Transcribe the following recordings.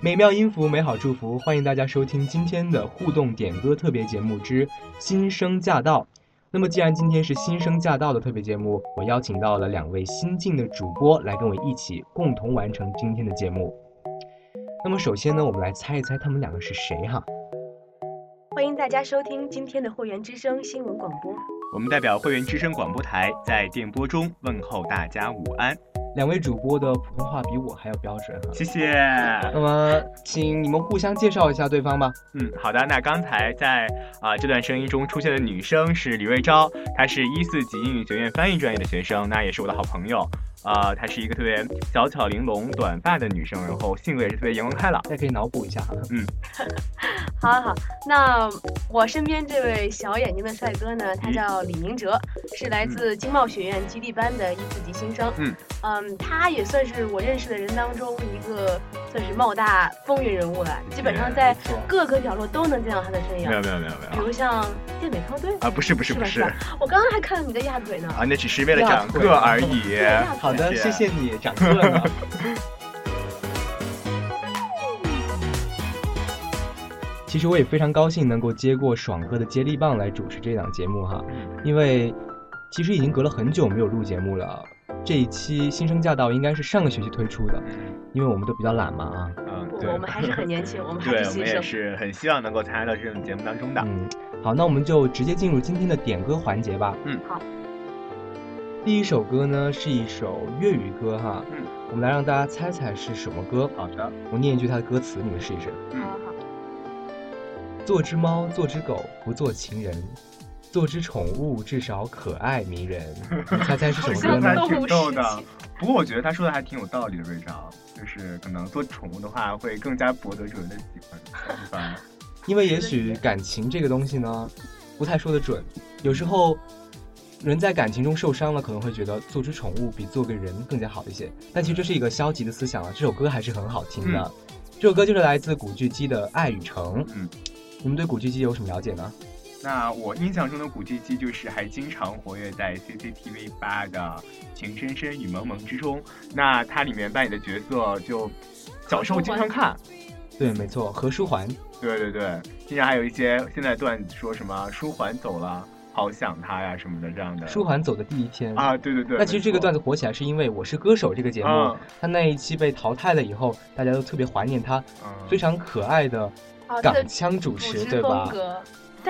美妙音符，美好祝福，欢迎大家收听今天的互动点歌特别节目之“新生驾到”。那么，既然今天是“新生驾到”的特别节目，我邀请到了两位新晋的主播来跟我一起共同完成今天的节目。那么，首先呢，我们来猜一猜他们两个是谁哈？欢迎大家收听今天的会员之声新闻广播。我们代表会员之声广播台在电波中问候大家午安。两位主播的普通话比我还要标准，谢谢。那么，请你们互相介绍一下对方吧。嗯，好的。那刚才在啊这段声音中出现的女生是李瑞昭，她是一四级英语学院翻译专业的学生，那也是我的好朋友。呃，她是一个特别小巧玲珑、短发的女生，然后性格也是特别阳光开朗，大家可以脑补一下啊。嗯，好，好，那我身边这位小眼睛的帅哥呢，他叫李明哲，是来自经贸学院基地班的一四级新生。嗯，嗯，他也算是我认识的人当中一个。算是冒大风云人物了，基本上在各个角落都能见到他的身影。没有没有没有没有，比如像健美操队啊，不是不是不是，我刚刚还看到你在压腿呢。啊，那只是为了长个而已。好的，谢谢你长个。其实我也非常高兴能够接过爽哥的接力棒来主持这档节目哈，因为其实已经隔了很久没有录节目了。这一期新生驾到应该是上个学期推出的，因为我们都比较懒嘛啊。嗯，不，我们还是很年轻，我们还是新生。对，我们也是很希望能够参与到这种节目当中的。嗯，好，那我们就直接进入今天的点歌环节吧。嗯，好。第一首歌呢是一首粤语歌哈。嗯。我们来让大家猜猜是什么歌。好的。我念一句它的歌词，你们试一试。嗯，好。做只猫，做只狗，不做情人。做只宠物至少可爱迷人，猜猜是什么歌挺逗的，不过我觉得他说的还挺有道理的。瑞章，就是可能做宠物的话会更加博得主人的喜欢，因为也许感情这个东西呢不太说得准。有时候人在感情中受伤了，可能会觉得做只宠物比做个人更加好一些。但其实这是一个消极的思想啊。这首歌还是很好听的，这首歌就是来自古巨基的《爱与诚》。嗯，你们对古巨基有什么了解呢？那我印象中的古巨基就是还经常活跃在 CCTV 八的《情深深雨蒙蒙》之中，那他里面扮演的角色就小时候经常看，对，没错，何书桓，对对对，经常还有一些现在段子说什么书桓走了，好想他呀什么的这样的。书桓走的第一天啊，对对对。那其实这个段子火起来是因为《我是歌手》这个节目，他那一期被淘汰了以后，大家都特别怀念他非常可爱的港腔主持，对吧？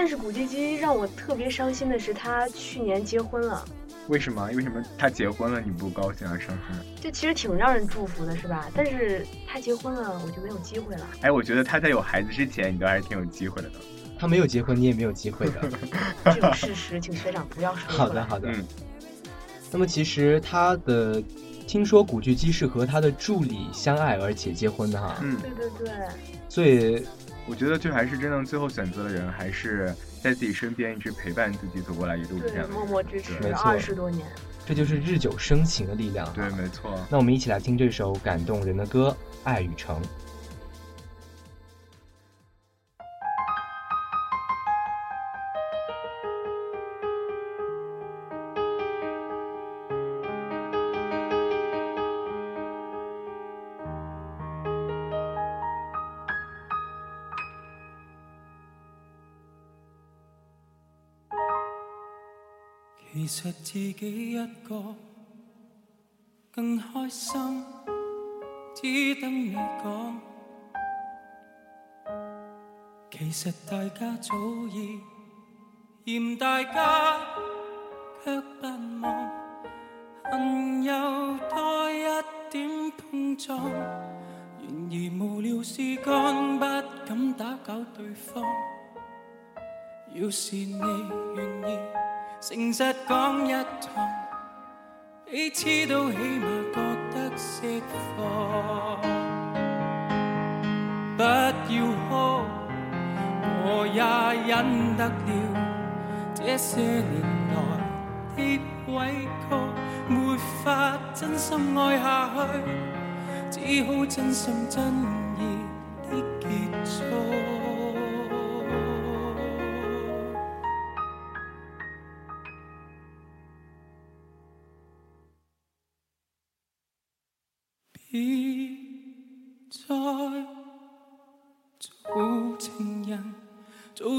但是古巨基让我特别伤心的是，他去年结婚了。为什么？为什么他结婚了你不高兴而伤心？这其实挺让人祝福的，是吧？但是他结婚了，我就没有机会了。哎，我觉得他在有孩子之前，你都还是挺有机会的。他没有结婚，你也没有机会的。这个事实，请学长不要说。好的，好的。嗯。那么其实他的，听说古巨基是和他的助理相爱而且结婚的哈。嗯，对对对。所以我觉得就还是真正最后选择的人还是在自己身边一直陪伴自己走过来一路这样默默支持二十多年，这就是日久生情的力量。对，没错。那我们一起来听这首感动人的歌《爱与诚》。其实自己一个更开心，只等你讲。其实大家早已嫌大家，却不忘恨又多一点碰撞。然而无聊事干，不敢打搅对方。要是你愿意。诚实讲一趟，彼此都起码觉得释放。不要哭，我也忍得了。这些年来，的委曲没法真心爱下去，只好真心真意。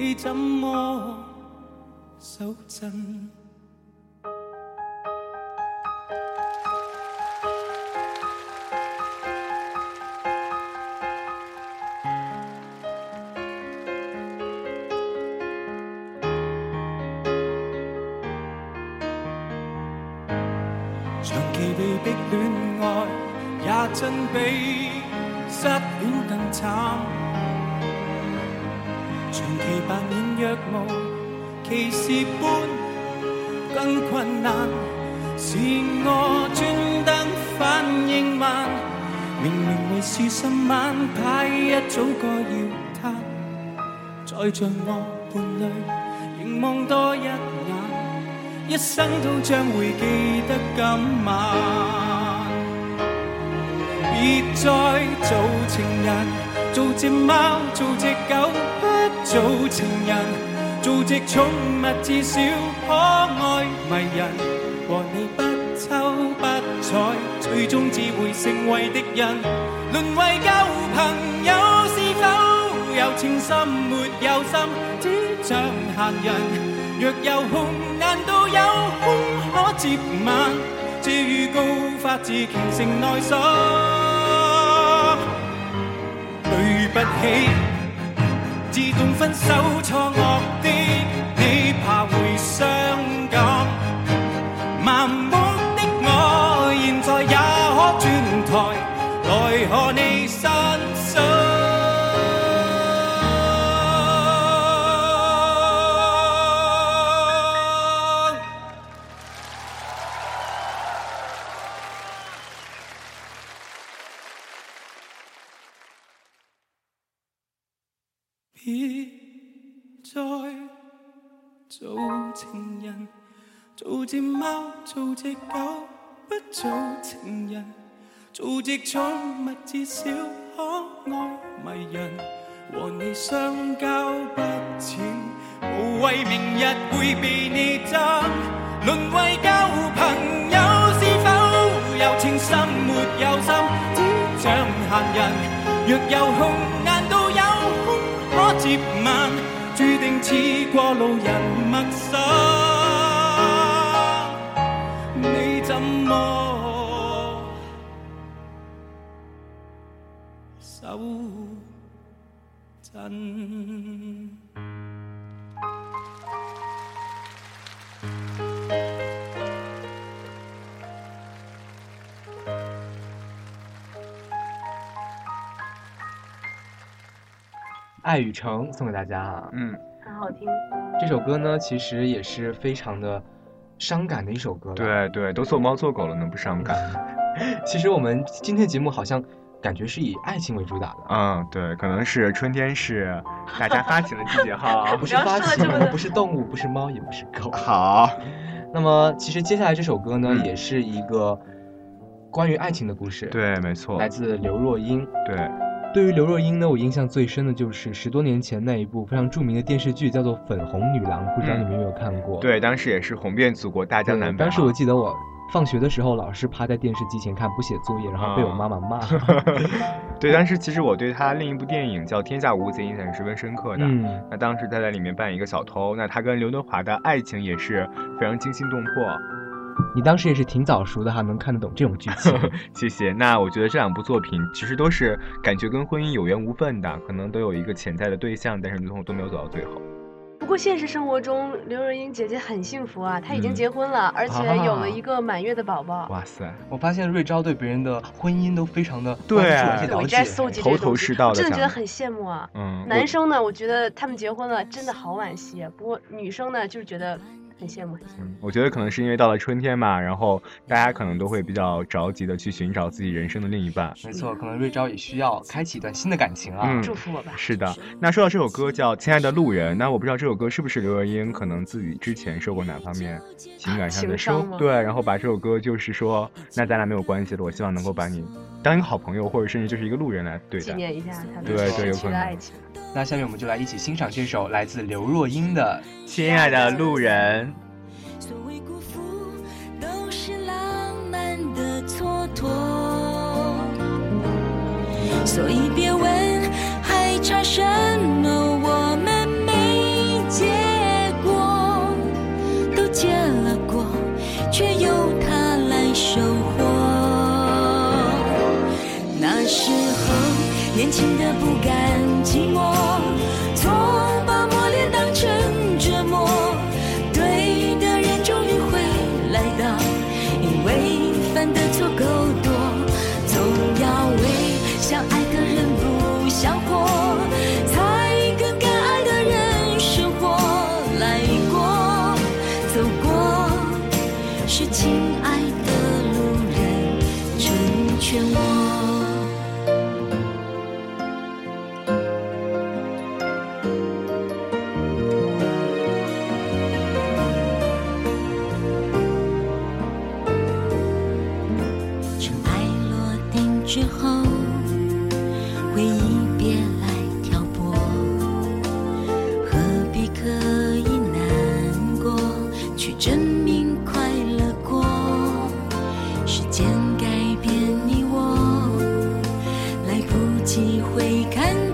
你怎么守真？长期被迫恋爱，也真比失恋更惨。难免若无其事般更困難，是我專登反应慢。明明為是心晚，太一早该要嘆。再像我伴侶，凝望多一眼，一生都將會記得今晚。別再做情人，做隻貓，做隻狗。做情人，做只宠物，至少可爱迷人。和你不抽不睬，最终只会成为敌人。沦为旧朋友，是否有情深没有心，只像闲人。若有空，难道有空可接吻？这预告发自虔诚内心，对不起。自动分手错愕的你怕会伤感，盲目的我现在也可转台来和你。再做情人，做只猫，做只狗，不做情人，做只宠物至少可爱迷人。和你相交不浅，无谓明日会被你憎，沦为旧朋友是否有情心没有心，只像闲人。若有空，难道有空可接吻？路人陌生，你怎爱与诚送给大家啊！嗯。好听，这首歌呢其实也是非常的伤感的一首歌。对对，都做猫做狗了，能不伤感？其实我们今天节目好像感觉是以爱情为主打的。嗯，对，可能是春天是大家发起了季节哈，不是发情，不是动物，不是猫，也不是狗。好，那么其实接下来这首歌呢，也是一个关于爱情的故事。对，没错，来自刘若英。对。对于刘若英呢，我印象最深的就是十多年前那一部非常著名的电视剧，叫做《粉红女郎》，不知道你们有没有看过？对，当时也是红遍祖国大江南北。当时我记得我放学的时候老是趴在电视机前看，不写作业，然后被我妈妈骂。对，但是其实我对她另一部电影叫《天下无贼》印象是十分深刻。的，嗯，那当时她在里面扮演一个小偷，那她跟刘德华的爱情也是非常惊心动魄。你当时也是挺早熟的哈，能看得懂这种剧情。谢谢。那我觉得这两部作品其实都是感觉跟婚姻有缘无分的，可能都有一个潜在的对象，但是最后都没有走到最后。不过现实生活中，刘若英姐姐很幸福啊，她已经结婚了，而且有了一个满月的宝宝。哇塞！我发现瑞昭对别人的婚姻都非常的对啊，我在搜集，头头是道的，真的觉得很羡慕啊。嗯。男生呢，我觉得他们结婚了真的好惋惜。不过女生呢，就是觉得。很羡慕，很羡慕。我觉得可能是因为到了春天嘛，然后大家可能都会比较着急的去寻找自己人生的另一半。没错，可能瑞昭也需要开启一段新的感情啊，祝福我吧。是的，那说到这首歌叫《亲爱的路人》，那我不知道这首歌是不是刘若英可能自己之前受过哪方面情感上的伤？对，然后把这首歌就是说，那咱俩没有关系了，我希望能够把你当一个好朋友，或者甚至就是一个路人来对待。纪念一下他们过去的爱情。那下面我们就来一起欣赏这首来自刘若英的亲爱的路人所谓辜负都是浪漫的蹉跎所以别问还差什么我们没结果都结了果却由他来收获那是情的不甘寂寞。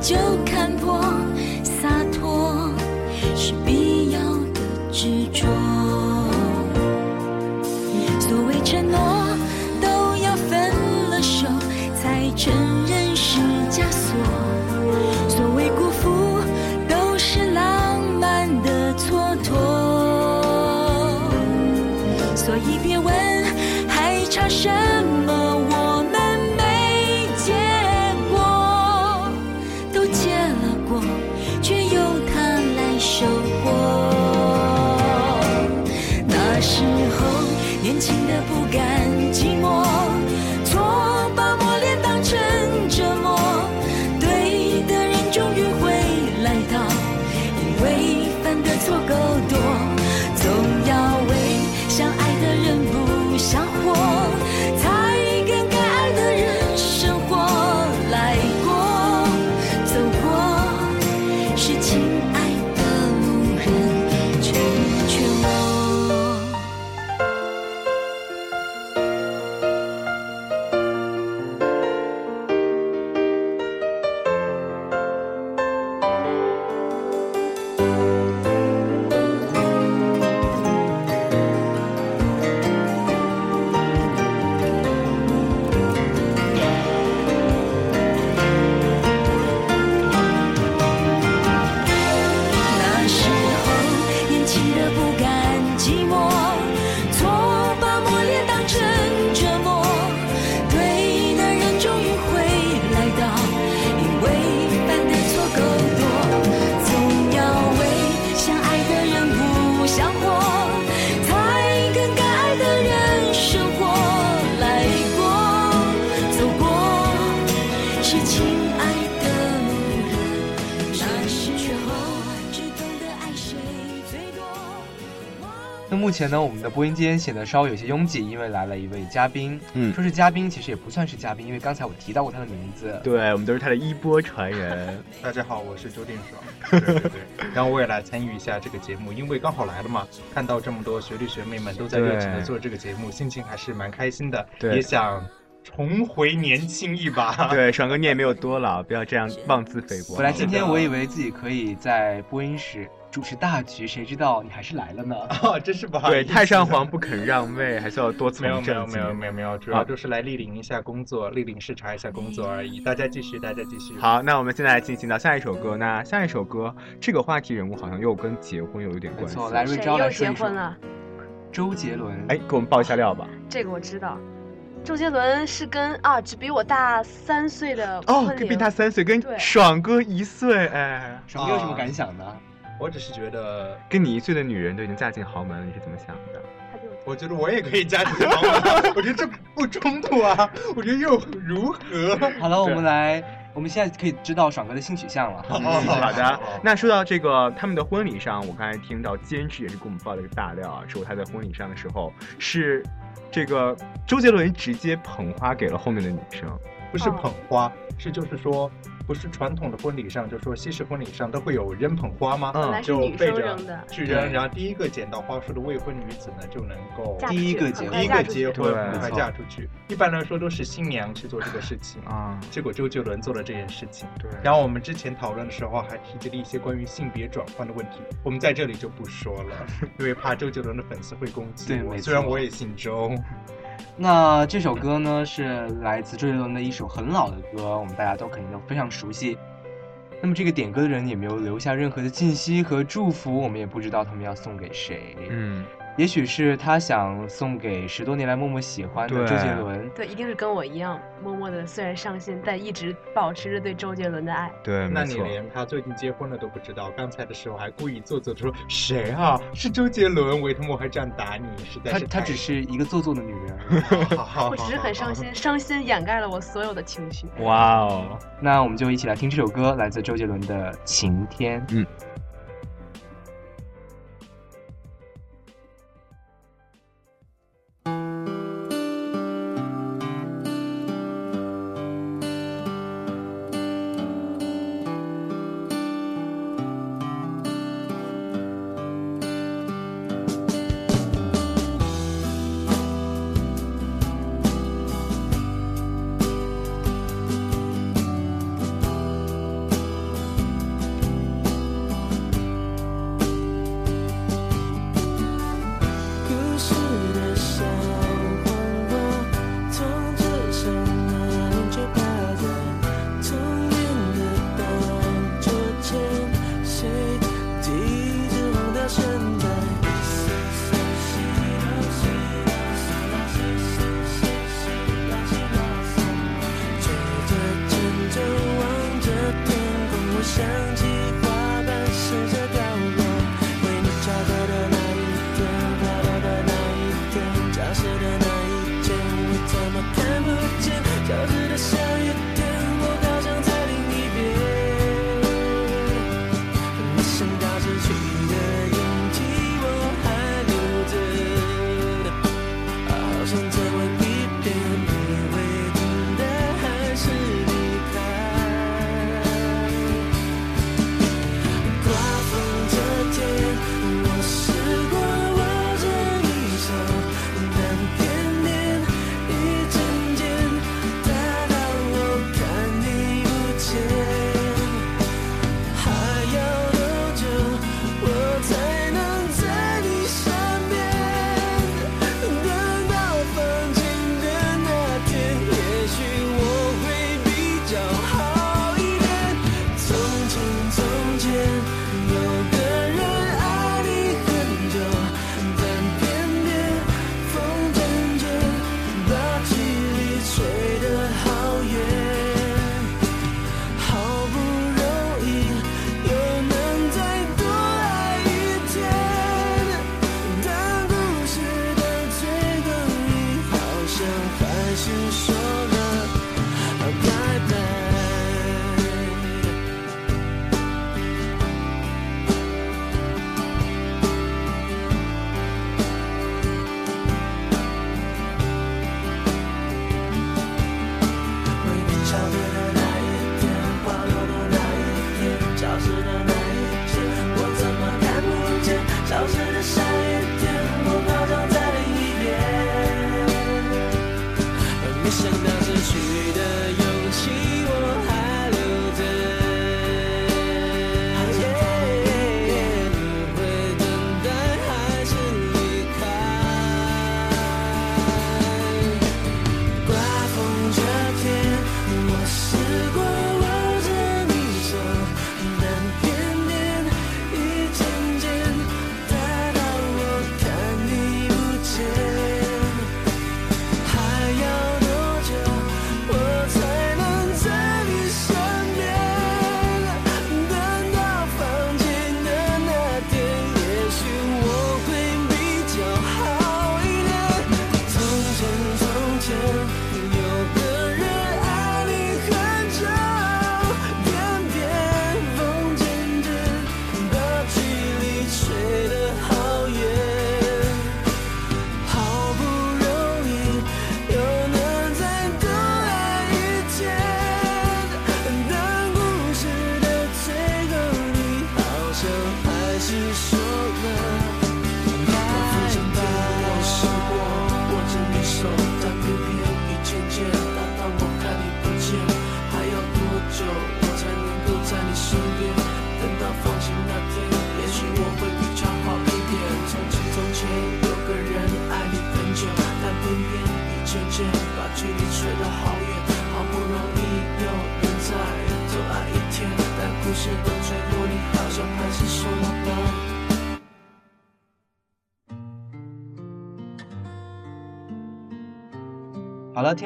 就看。可能我们的播音间显得稍微有些拥挤，因为来了一位嘉宾。嗯，说是嘉宾，其实也不算是嘉宾，因为刚才我提到过他的名字。对，我们都是他的衣钵传人。大家好，我是周定爽，对，然后我也来参与一下这个节目，因为刚好来了嘛，看到这么多学弟学妹们都在热情的做这个节目，心情还是蛮开心的。对，也想重回年轻一把。对，爽哥你也没有多老，不要这样妄自菲薄。本来今天我以为自己可以在播音室。主持大局，谁知道你还是来了呢？哦，真是不好意思。对，太上皇不肯让位，还是要多次没有没有没有没有没有，主要就是来莅临一下工作，莅临视察一下工作而已。大家继续，大家继续。好，那我们现在进行到下一首歌。那下一首歌，这个话题人物好像又跟结婚有一点关系。来，瑞们知谁又结婚了？周杰伦，哎，给我们爆一下料吧。这个我知道，周杰伦是跟啊，只比我大三岁的哦，比他三岁，跟爽哥一岁。哎，爽你有什么感想呢？我只是觉得，跟你一岁的女人都已经嫁进豪门了，你是怎么想的？我觉得我也可以嫁进豪门，我觉得这不冲突啊，我觉得又如何？好了，我们来，我们现在可以知道爽哥的性取向了。好 的，那说到这个他们的婚礼上，我刚才听到坚持也是给我们爆了一个大料啊，说他在婚礼上的时候是这个周杰伦直接捧花给了后面的女生。不是捧花，是就是说，不是传统的婚礼上，就是说西式婚礼上都会有人捧花吗？嗯，就背着去扔，然后第一个捡到花束的未婚女子呢，就能够第一个第一个结婚还嫁出去。一般来说都是新娘去做这个事情啊，结果周杰伦做了这件事情。对，然后我们之前讨论的时候还提及了一些关于性别转换的问题，我们在这里就不说了，因为怕周杰伦的粉丝会攻击我。虽然我也姓周。那这首歌呢，是来自周杰伦的一首很老的歌，我们大家都肯定都非常熟悉。那么这个点歌的人也没有留下任何的信息和祝福，我们也不知道他们要送给谁。嗯。也许是他想送给十多年来默默喜欢的周杰伦。对，一定是跟我一样默默的，虽然伤心，但一直保持着对周杰伦的爱。对，那你连他最近结婚了都不知道？刚才的时候还故意做作的说：“谁啊？是周杰伦？”为什么还这样打你？是在他他只是一个做作的女人。我只是很伤心，伤 心掩盖了我所有的情绪。哇哦！那我们就一起来听这首歌，来自周杰伦的《晴天》。嗯。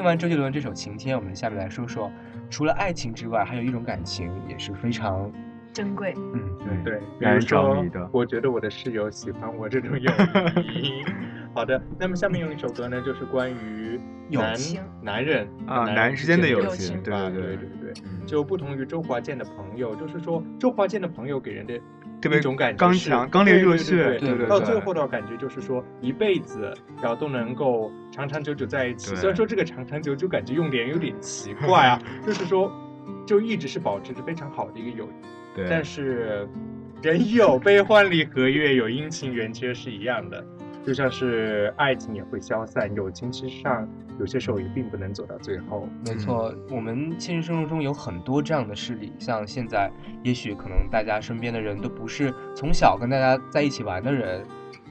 听完周杰伦这首《晴天》，我们下面来说说，除了爱情之外，还有一种感情也是非常珍贵。嗯，对对，比如说，我觉得我的室友喜欢我这种友谊。好的，那么下面用一首歌呢，就是关于友情，男人啊，男人之间的友情，对对对对，就不同于周华健的朋友，就是说周华健的朋友给人的。特别一种感觉，刚强、刚烈、热血，到最后的话，感觉就是说一辈子，然后都能够长长久久在一起。虽然说这个长长久久感觉用点有点奇怪啊，就是说就一直是保持着非常好的一个友谊。但是，人有悲欢离合，月有阴晴圆缺，是一样的。就像是爱情也会消散，友情其实上有些时候也并不能走到最后。没错，我们现实生活中有很多这样的事例，像现在，也许可能大家身边的人都不是从小跟大家在一起玩的人，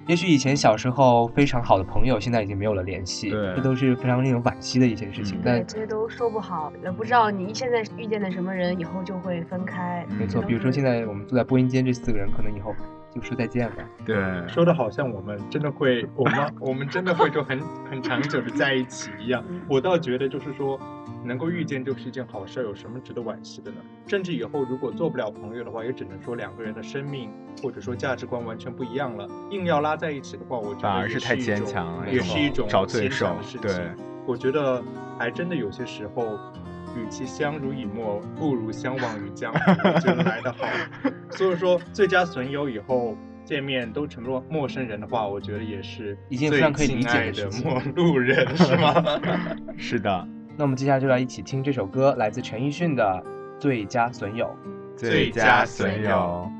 也许以前小时候非常好的朋友现在已经没有了联系，这都是非常令人惋惜的一些事情。对，这些都说不好，也不知道你现在遇见的什么人，以后就会分开。没错，比如说现在我们坐在播音间这四个人，可能以后。就说再见了。对，说的好像我们真的会，我们我们真的会就很很长久的在一起一样。我倒觉得就是说，能够遇见就是一件好事，有什么值得惋惜的呢？甚至以后如果做不了朋友的话，也只能说两个人的生命或者说价值观完全不一样了。硬要拉在一起的话，我觉得反而是太坚强了，也是一种找罪受的事情。对，我觉得还真的有些时候。与其相濡以沫，不如相忘于江湖 来得好。所以说，最佳损友以后见面都成了陌生人的话，我觉得也是一件非常可以理解的陌路人是吗？是的。那我们接下来就来一起听这首歌，来自陈奕迅的《最佳损友》。最佳损友。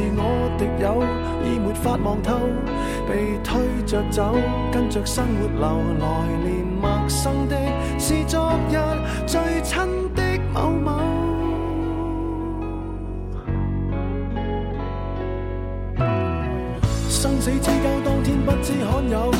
是我敌友，已没法望透，被推着走，跟着生活流，来年陌生的是昨日最亲的某某。生死之交，当天不知罕有。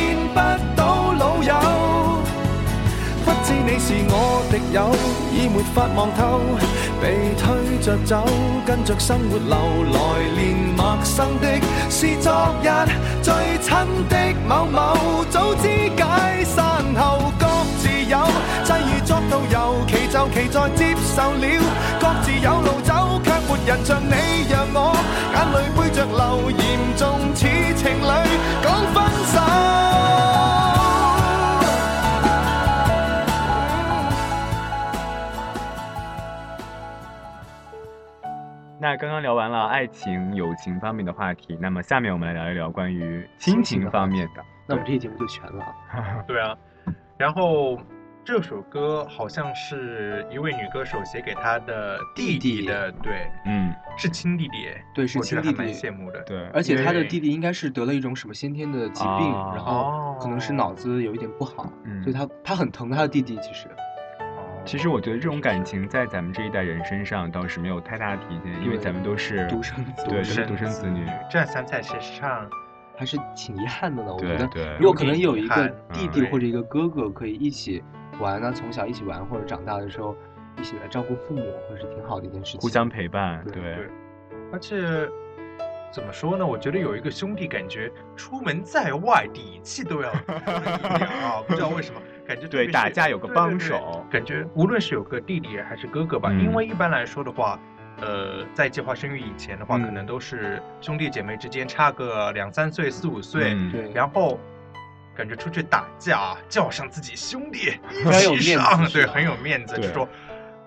你是我敌友，已没法望透，被推着走，跟着生活流，来年陌生的，是昨日最亲的某某。早知解散后各自有，际遇作到由其就其在接受了，各自有路走，却没人像你让我眼泪背着流，严重似情侣。刚刚聊完了爱情、友情方面的话题，那么下面我们来聊一聊关于亲情方面的。那我们这期节目就全了。对啊。然后这首歌好像是一位女歌手写给她的弟弟的，对，嗯，是亲弟弟，对，是亲弟弟。羡慕的。对，而且她的弟弟应该是得了一种什么先天的疾病，然后可能是脑子有一点不好，所以她她很疼她的弟弟，其实。其实我觉得这种感情在咱们这一代人身上倒是没有太大的体现，因为咱们都是独生，子，对都是独生子女。这样想起来，实际上还是挺遗憾的呢。我觉得如果可能有一个弟弟或者一个哥哥可以一起玩呢，从小一起玩，或者长大的时候一起来照顾父母，会是挺好的一件事情。互相陪伴，对。而且。怎么说呢？我觉得有一个兄弟，感觉出门在外底气都要一点啊！不知道为什么，感觉对打架有个帮手，感觉无论是有个弟弟还是哥哥吧，因为一般来说的话，呃，在计划生育以前的话，可能都是兄弟姐妹之间差个两三岁、四五岁，对，然后感觉出去打架叫上自己兄弟一起上，对，很有面子，就说。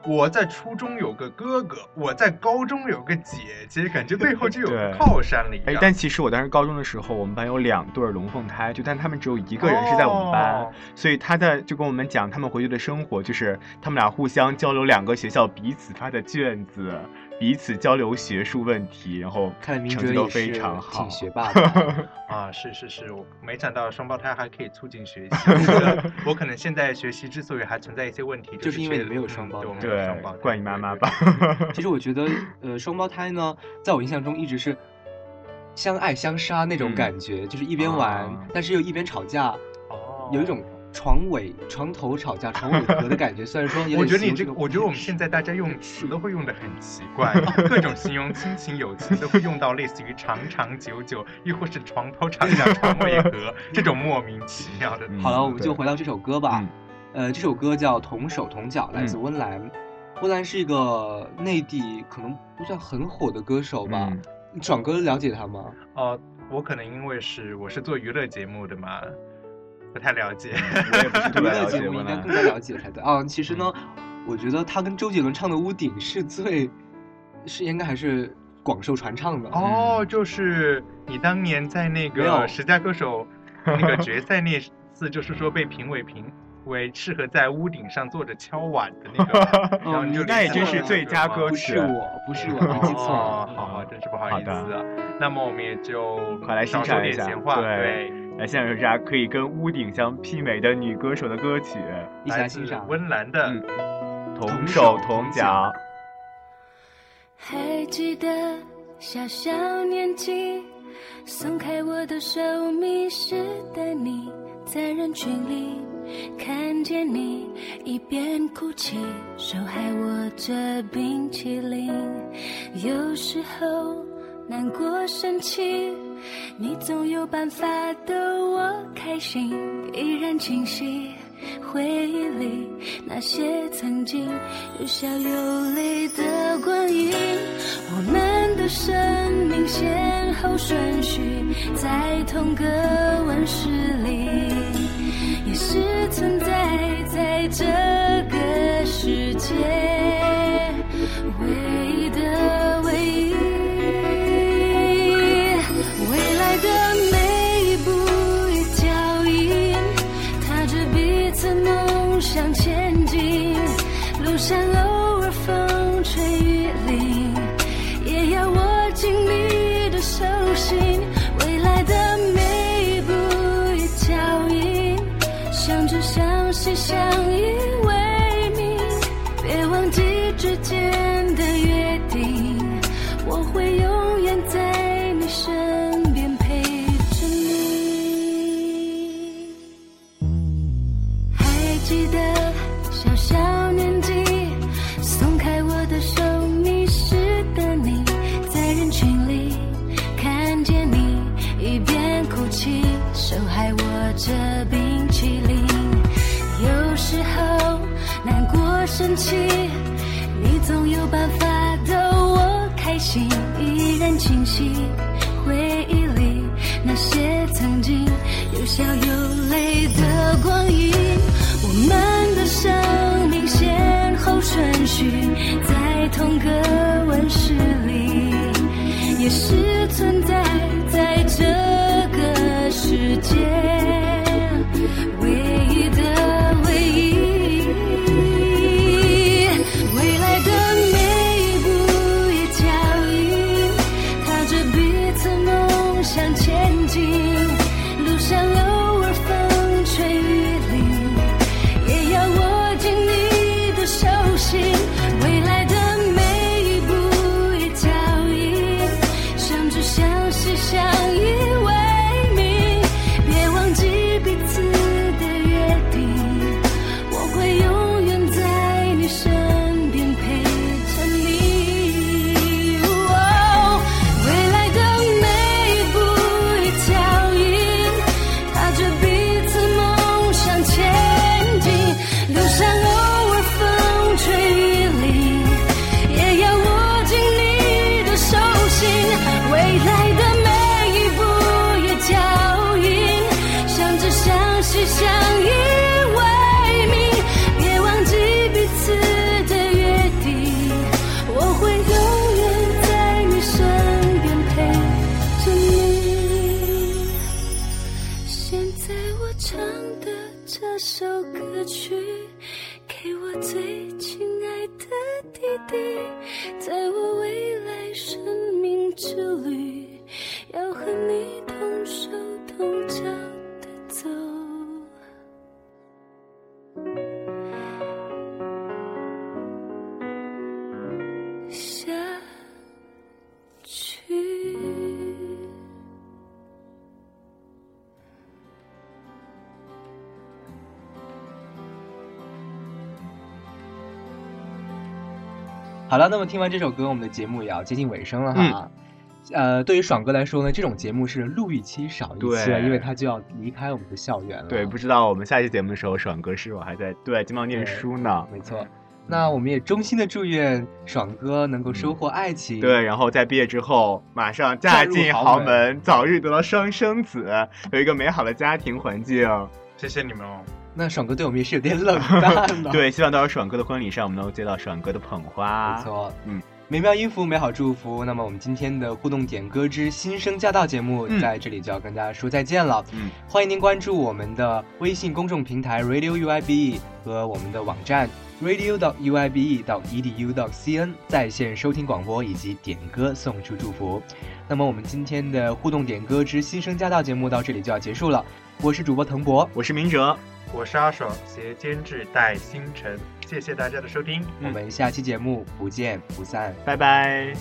我在初中有个哥哥，我在高中有个姐姐，感觉背后就有靠山了一样。哎，但其实我当时高中的时候，我们班有两对龙凤胎，就但他们只有一个人是在我们班，所以他在就跟我们讲他们回去的生活，就是他们俩互相交流两个学校彼此发的卷子。彼此交流学术问题，然后成绩都非常好，挺学霸的 啊！是是是，我没想到双胞胎还可以促进学习。我可能现在学习之所以还存在一些问题，就是因为没有双胞，对怪你妈妈吧。其实我觉得，呃，双胞胎呢，在我印象中一直是相爱相杀那种感觉，就是一边玩，但是又一边吵架，有一种。床尾、床头吵架，床尾和的感觉，虽然说我觉得你这个，我觉得我们现在大家用词都会用的很奇怪，各种形容亲情友情都会用到类似于长长久久，又或是床头吵架床尾和 这种莫名其妙的。好了，我们就回到这首歌吧。呃，这首歌叫《同手同脚》，来自温岚。温岚是一个内地可能不算很火的歌手吧？爽哥了解他吗？呃，我可能因为是我是做娱乐节目的嘛。不太了解，我也不太了解。应该更加了解才对。啊。其实呢，我觉得他跟周杰伦唱的《屋顶》是最，是应该还是广受传唱的。哦，就是你当年在那个十佳歌手 那个决赛那次，就是说被评委评为适合在屋顶上坐着敲碗的那种。哦，那也就是最佳歌曲，我不是我 没记错。哦，好，真是不好意思。好那么我们也就少说点闲话，对。来，下面有下可以跟屋顶相媲美的女歌手的歌曲？一起来欣赏温岚的《同手同脚》。还记得小小年纪，松开我的手，迷失的你，在人群里看见你一边哭泣，手还握着冰淇淋，有时候难过生气。你总有办法逗我开心，依然清晰回忆里那些曾经有笑有泪的光阴。我们的生命先后顺序在同个温室里，也是存在在这个世界。唯一。就算偶尔风吹雨淋，也要握紧你的手心。未来的每一步脚印，相知相惜相依。起，你总有办法逗我开心，依然清晰回忆里那些曾经有笑有泪的光阴。我们的生命先后顺序在同个温室里，也是存在在这个世界。好了，那么听完这首歌，我们的节目也要接近尾声了哈。呃，对于爽哥来说呢，这种节目是录一期少一期，因为他就要离开我们的校园了。对，不知道我们下期节目的时候，爽哥是否还在对金毛念书呢？没错，那我们也衷心的祝愿爽哥能够收获爱情，对，然后在毕业之后马上嫁进豪门，早日得到双生子，有一个美好的家庭环境。谢谢你们哦。那爽哥对我们也是有点冷淡吧？对，希望到时候爽哥的婚礼上，我们能够接到爽哥的捧花。没错，嗯，美妙音符，美好祝福。那么我们今天的互动点歌之新生驾到节目，在这里就要跟大家说再见了。嗯，欢迎您关注我们的微信公众平台 Radio U I B 和我们的网站 Radio 到 U I B 到 E D U 到 C N，在线收听广播以及点歌送出祝福。那么我们今天的互动点歌之新生驾到节目到这里就要结束了。我是主播腾博，我是明哲。我是阿爽，携监制戴星辰，谢谢大家的收听，我们下期节目不见不散，拜拜。